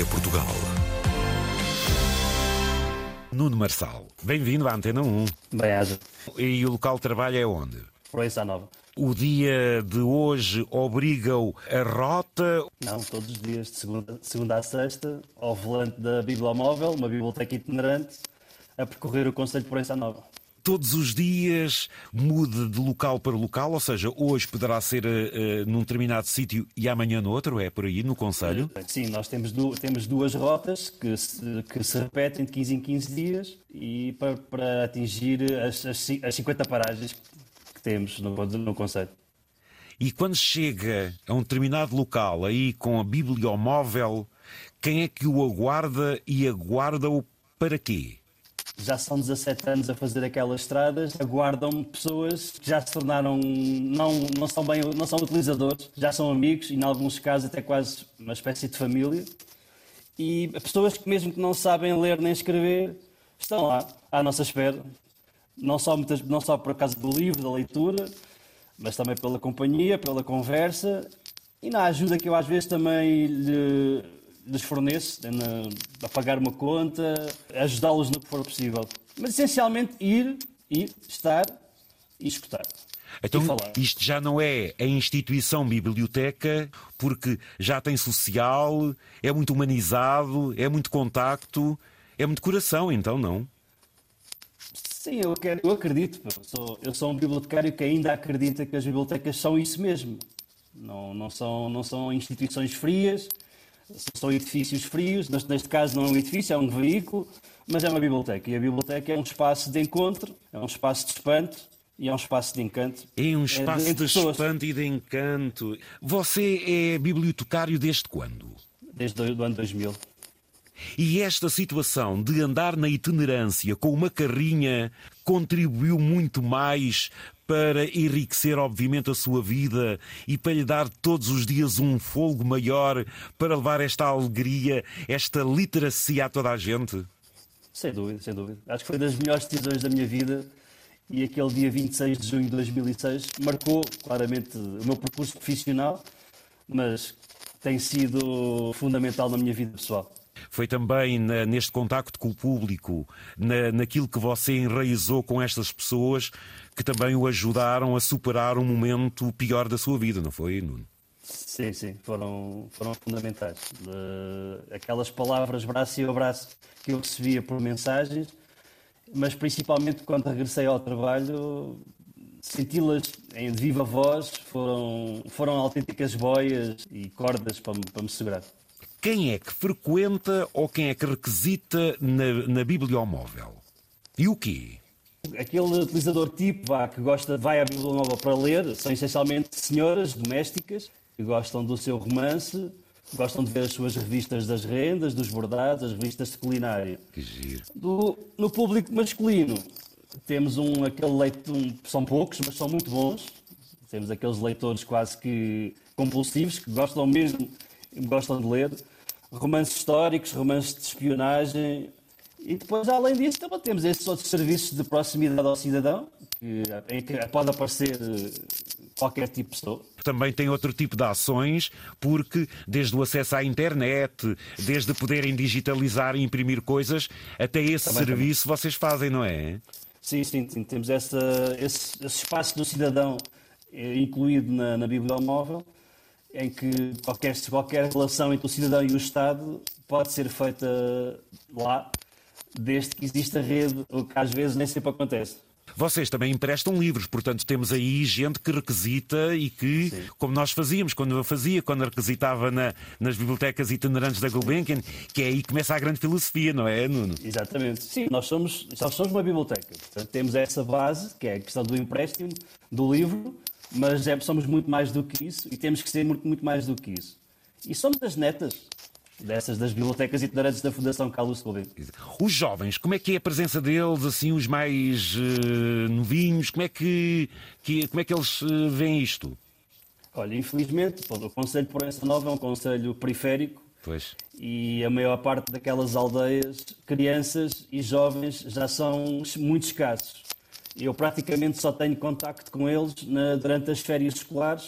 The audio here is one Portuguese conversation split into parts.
Biblioteca Portugal. Nuno Marçal, bem-vindo à Antena 1. Bem, haja. E o local de trabalho é onde? Proença Nova. O dia de hoje obriga-o a rota? Não, todos os dias, de segunda, segunda a sexta, ao volante da Bibliomóvel, uma biblioteca itinerante, a percorrer o Conselho de Proença Nova. Todos os dias muda de local para local, ou seja, hoje poderá ser uh, num determinado sítio e amanhã no outro, é por aí, no Conselho? Sim, nós temos, du temos duas rotas que se, que se repetem de 15 em 15 dias e para, para atingir as, as, as 50 paragens que temos no, no Conselho. E quando chega a um determinado local, aí com a bibliomóvel, quem é que o aguarda e aguarda-o para quê? Já são 17 anos a fazer aquelas estradas, aguardam pessoas que já se tornaram, não, não, são bem, não são utilizadores, já são amigos e, em alguns casos, até quase uma espécie de família. E pessoas que, mesmo que não sabem ler nem escrever, estão lá, à nossa espera. Não só, muitas, não só por causa do livro, da leitura, mas também pela companhia, pela conversa e na ajuda que eu às vezes também lhe lhes forneço, a pagar uma conta, ajudá-los no que for possível. Mas essencialmente ir, ir, estar e escutar. Então, isto já não é a instituição biblioteca, porque já tem social, é muito humanizado, é muito contacto, é muito coração, então não? Sim, eu, quero, eu acredito. Eu sou, eu sou um bibliotecário que ainda acredita que as bibliotecas são isso mesmo. Não, não, são, não são instituições frias, são edifícios frios, neste caso não é um edifício, é um veículo, mas é uma biblioteca. E a biblioteca é um espaço de encontro, é um espaço de espanto e é um espaço de encanto. É um espaço é de, de espanto e de encanto. Você é bibliotecário desde quando? Desde o ano 2000. E esta situação de andar na itinerância com uma carrinha contribuiu muito mais para enriquecer, obviamente, a sua vida e para lhe dar todos os dias um fogo maior para levar esta alegria, esta literacia a toda a gente? Sem dúvida, sem dúvida. Acho que foi das melhores decisões da minha vida e aquele dia 26 de junho de 2006 marcou claramente o meu percurso profissional, mas tem sido fundamental na minha vida pessoal. Foi também na, neste contacto com o público, na, naquilo que você enraizou com estas pessoas, que também o ajudaram a superar um momento pior da sua vida, não foi, Nuno? Sim, sim, foram, foram fundamentais. De, aquelas palavras braço a braço que eu recebia por mensagens, mas principalmente quando regressei ao trabalho, senti-las em viva voz foram, foram autênticas boias e cordas para, para me segurar. Quem é que frequenta ou quem é que requisita na, na bibliomóvel? E o quê? Aquele utilizador tipo vá, que gosta, vai à Bibliomóvel para ler são essencialmente senhoras domésticas que gostam do seu romance, gostam de ver as suas revistas das rendas, dos bordados, as revistas de culinária. Que giro. Do, no público masculino temos um, aquele leitor, um, são poucos, mas são muito bons. Temos aqueles leitores quase que compulsivos, que gostam mesmo, gostam de ler. Romances históricos, romances de espionagem, e depois, além disso, também temos esses outros serviços de proximidade ao cidadão, que, em que pode aparecer eh, qualquer tipo de pessoa. Também tem outro tipo de ações, porque desde o acesso à internet, desde poderem digitalizar e imprimir coisas, até esse também, serviço também. vocês fazem, não é? Sim, sim, sim. temos essa, esse, esse, espaço do cidadão eh, incluído na, na Bibliomóvel, em que qualquer, qualquer relação entre o cidadão e o Estado pode ser feita lá desde que existe a rede, o que às vezes nem sempre acontece. Vocês também emprestam livros, portanto temos aí gente que requisita e que, Sim. como nós fazíamos, quando eu fazia, quando requisitava na, nas bibliotecas itinerantes da Gulbenkian, que é aí que começa a grande filosofia, não é, Nuno? Exatamente. Sim, nós somos, nós somos uma biblioteca. Portanto, temos essa base, que é a questão do empréstimo, do livro, mas é, somos muito mais do que isso e temos que ser muito, muito mais do que isso. E somos as netas dessas das bibliotecas itinerantes da Fundação Carlos Gulbenkian. Os jovens, como é que é a presença deles, assim, os mais uh, novinhos, como é que, que, como é que eles uh, veem isto? Olha, infelizmente, o Conselho de Proença Nova é um conselho periférico pois. e a maior parte daquelas aldeias, crianças e jovens já são muito escassos. Eu praticamente só tenho contacto com eles na, durante as férias escolares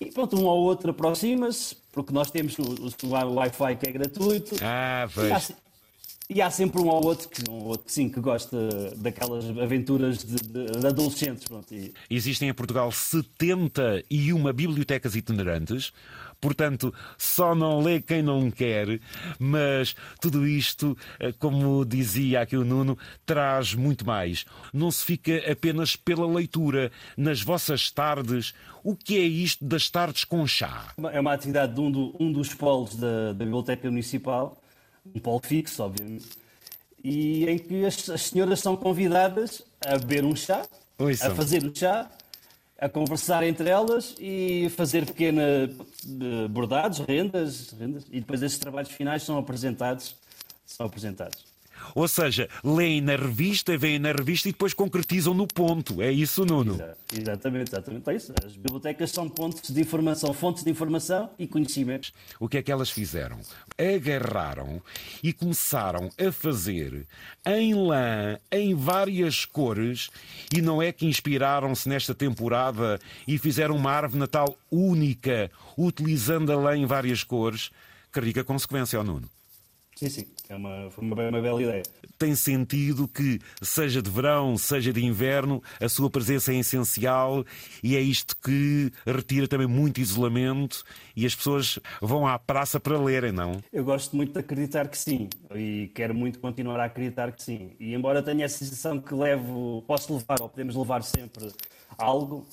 e pronto, um ou outro aproxima-se, porque nós temos o, o Wi-Fi que é gratuito. Ah, pois. E há sempre um ou outro que, um outro, sim, que gosta daquelas aventuras de, de, de adolescentes. Pronto, e... Existem em Portugal 71 bibliotecas itinerantes. Portanto, só não lê quem não quer, mas tudo isto, eh, como dizia aqui o Nuno, traz muito mais. Não se fica apenas pela leitura. Nas vossas tardes, o que é isto das tardes com chá? É uma atividade de um, do, um dos polos da, da Biblioteca Municipal um polo fixo, obviamente, e em que as, as senhoras são convidadas a beber um chá, a fazer um chá, a conversar entre elas e fazer pequenas eh, bordados, rendas, rendas, e depois esses trabalhos finais são apresentados, são apresentados. Ou seja, leem na revista, veem na revista e depois concretizam no ponto. É isso, Nuno? Exatamente, exatamente. É isso. As bibliotecas são pontos de informação, fontes de informação e conhecimento. O que é que elas fizeram? Agarraram e começaram a fazer em lã, em várias cores, e não é que inspiraram-se nesta temporada e fizeram uma árvore natal única, utilizando a lã em várias cores. Que rica consequência, ó Nuno. Sim, sim, é uma, foi uma, uma bela ideia. Tem sentido que, seja de verão, seja de inverno, a sua presença é essencial e é isto que retira também muito isolamento e as pessoas vão à praça para lerem, não? Eu gosto muito de acreditar que sim e quero muito continuar a acreditar que sim. E embora tenha a sensação que levo, posso levar ou podemos levar sempre algo,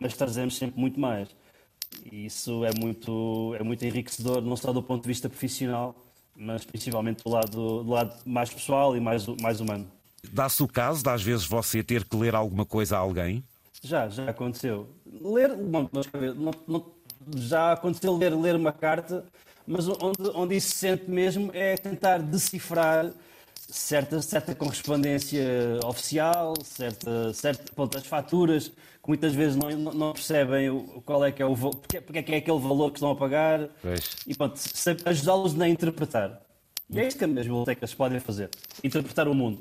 mas trazemos sempre muito mais. E isso é muito, é muito enriquecedor, não só do ponto de vista profissional, mas principalmente do lado, do lado mais pessoal e mais, mais humano. Dá-se o caso de às vezes você ter que ler alguma coisa a alguém? Já, já aconteceu. Ler, não, não, não, já aconteceu ler, ler uma carta, mas onde, onde isso se sente mesmo é tentar decifrar certa, certa correspondência oficial, certa, certa, ponto, as faturas, que muitas vezes não, não percebem qual é que é o porque, porque é que é aquele valor que estão a pagar pois. e ajudá-los a interpretar. E é isso que as bibliotecas podem fazer, interpretar o mundo.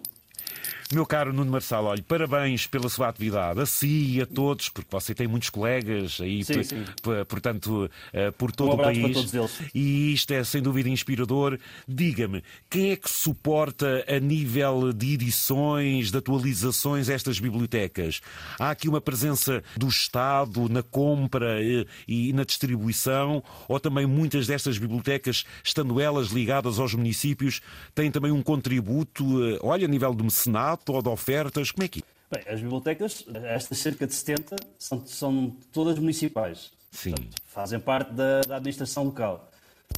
Meu caro Nuno Marçal, olha, parabéns pela sua atividade, a si e a todos, porque você tem muitos colegas aí, sim, sim. portanto, eh, por todo um o país. E isto é sem dúvida inspirador. Diga-me, quem é que suporta a nível de edições, de atualizações estas bibliotecas? Há aqui uma presença do Estado na compra eh, e na distribuição, ou também muitas destas bibliotecas, estando elas ligadas aos municípios, têm também um contributo, eh, olha, a nível de mecenato, ou de ofertas? Como é que é? Bem, as bibliotecas, estas cerca de 70, são, são todas municipais. Sim. Portanto, fazem parte da, da, administração local.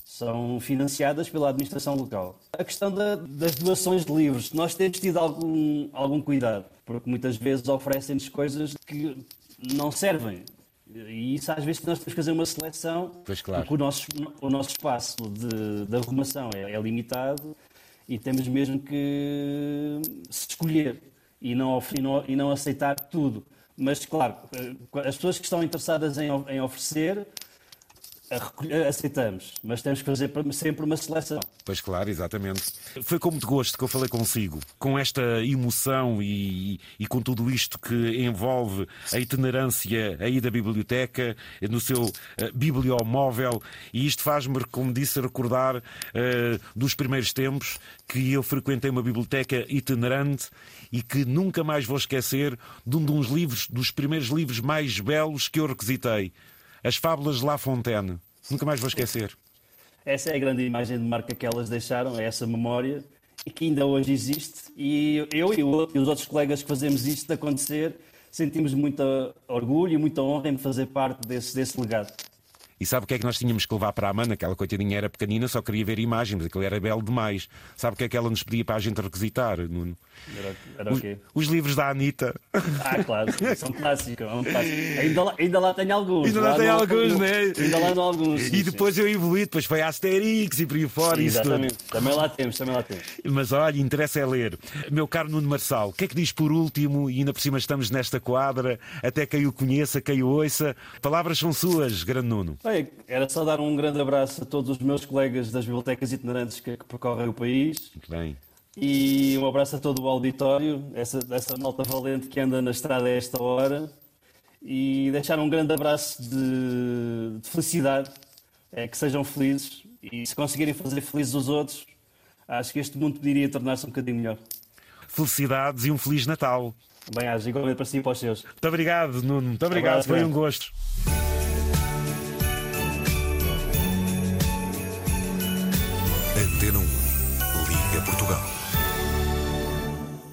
São financiadas pela administração local. A questão da, das doações de livros, nós temos tido algum, algum cuidado, porque muitas vezes oferecem-nos coisas que não servem. E isso às vezes nós temos que fazer uma seleção, pois claro. porque o nosso, o nosso espaço de, de arrumação é, é limitado e temos mesmo que escolher e não, e não, e não aceitar tudo. Mas, claro, eh, as pessoas que estão interessadas em, em oferecer aceitamos, mas temos que fazer sempre uma seleção. Pois claro, exatamente. Foi com muito gosto que eu falei consigo, com esta emoção e, e com tudo isto que envolve a itinerância aí da biblioteca, no seu uh, bibliomóvel, e isto faz-me, como disse, recordar uh, dos primeiros tempos que eu frequentei uma biblioteca itinerante e que nunca mais vou esquecer de um dos livros, dos primeiros livros mais belos que eu requisitei. As Fábulas de La Fontaine. Nunca mais vou esquecer. Essa é a grande imagem de marca que elas deixaram, é essa memória, e que ainda hoje existe. E eu e os outros colegas que fazemos isto acontecer, sentimos muito orgulho e muita honra em fazer parte desse, desse legado. E sabe o que é que nós tínhamos que levar para a Amanda? Aquela coitadinha era pequenina, só queria ver imagens, aquilo era belo demais. Sabe o que é que ela nos pedia para a gente requisitar, Nuno? Era, era os, os, livros da Anitta. Ah, claro, são clássicos. É um clássico. Ainda, lá, ainda lá tem alguns. Ainda lá, lá tem alguns, né? Ainda lá não alguns. Sim, e depois sim. eu evoluí, depois foi a Asterix e por aí fora. Sim, exatamente. Também lá temos, também lá temos. Mas olha, interessa é ler. Meu caro Nuno Marçal, o que é que diz por último, e ainda por cima estamos nesta quadra, até quem o conheça, quem o ouça. Palavras são suas, grande Nuno. Bem, era só dar um grande abraço a todos os meus colegas das bibliotecas itinerantes que, que percorrem o país. Muito bem. E um abraço a todo o auditório, essa, essa malta valente que anda na estrada a esta hora. E deixar um grande abraço de, de felicidade é que sejam felizes e se conseguirem fazer felizes os outros, acho que este mundo poderia tornar-se um bocadinho melhor. Felicidades e um Feliz Natal. Bem, acho igualmente para si e para os seus. Muito obrigado, Nuno. Muito obrigado. Abraço, Foi um gosto.